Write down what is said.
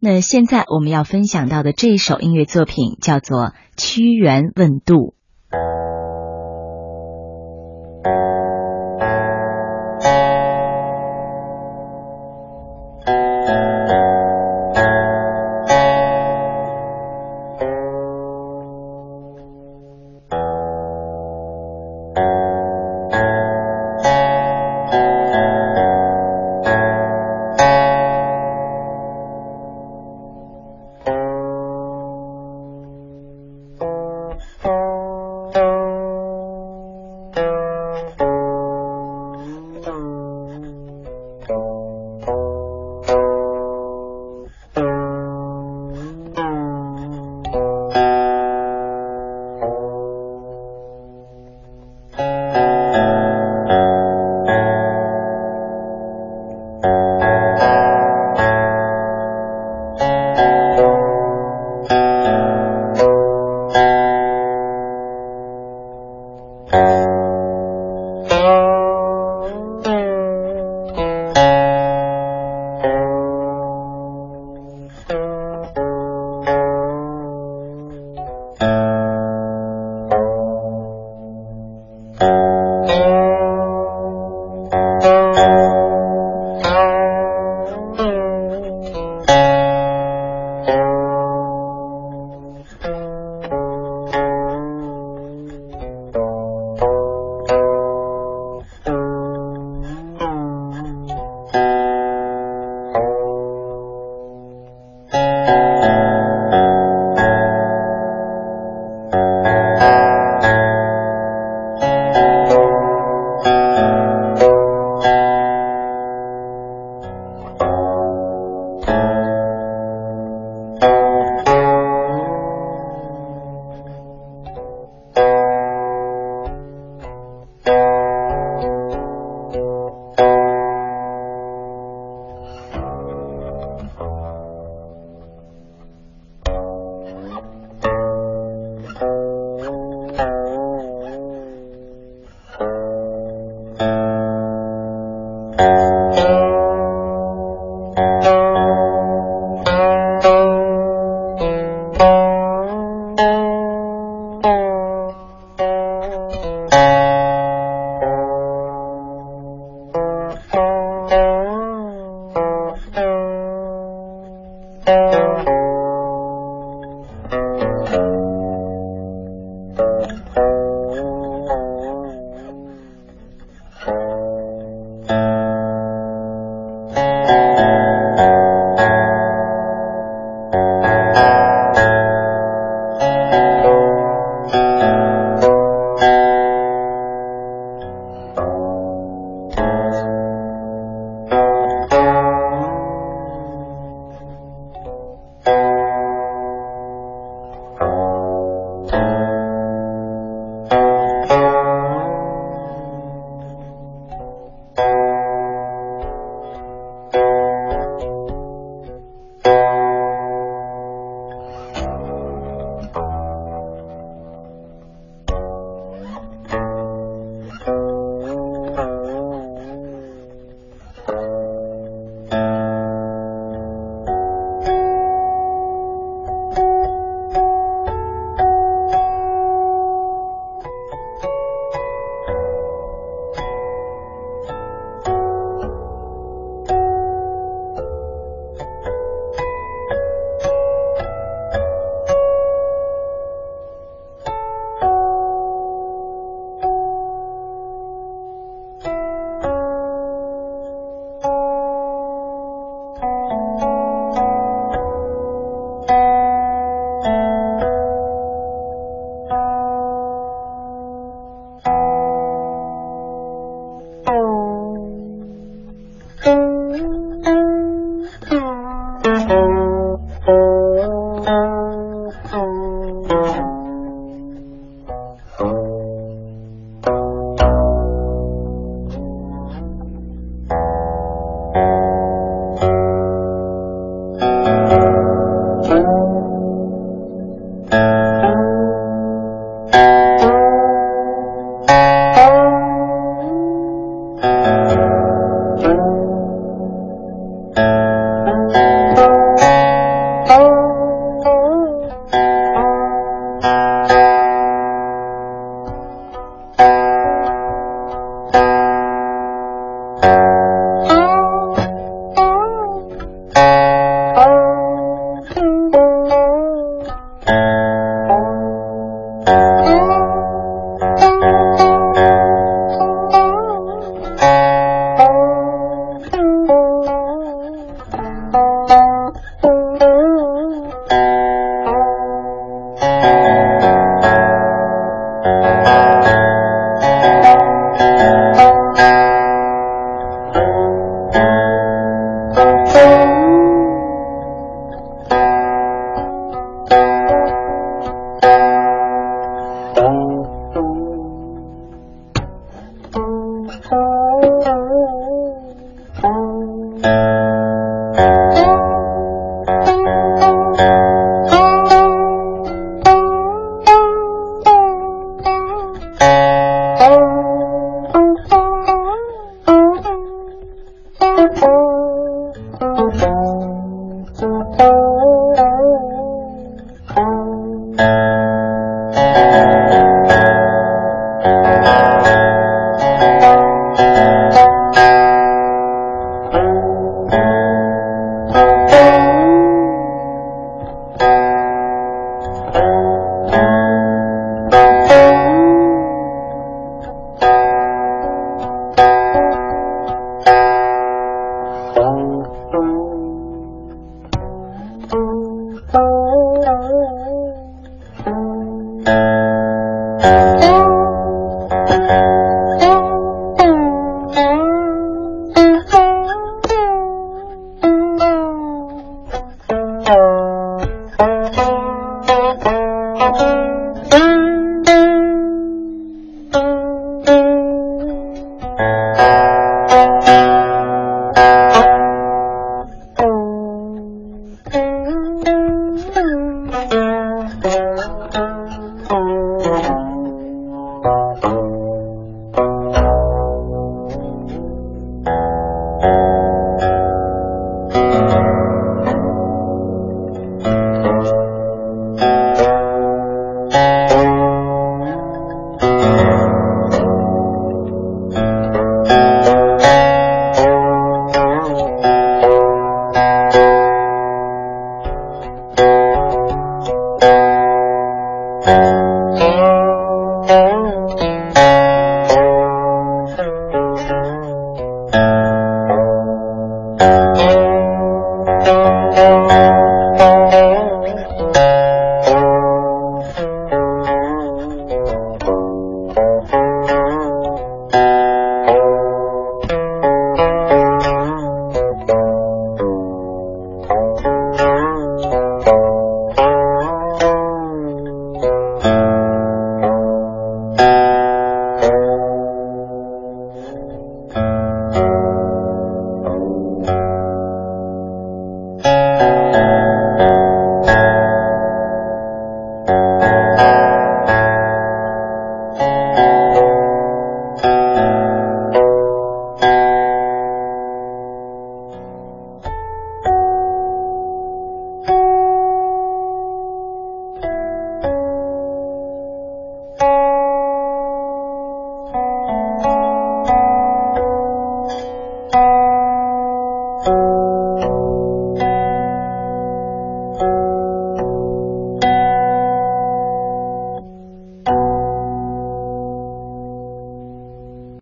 那现在我们要分享到的这首音乐作品叫做《屈原问渡》。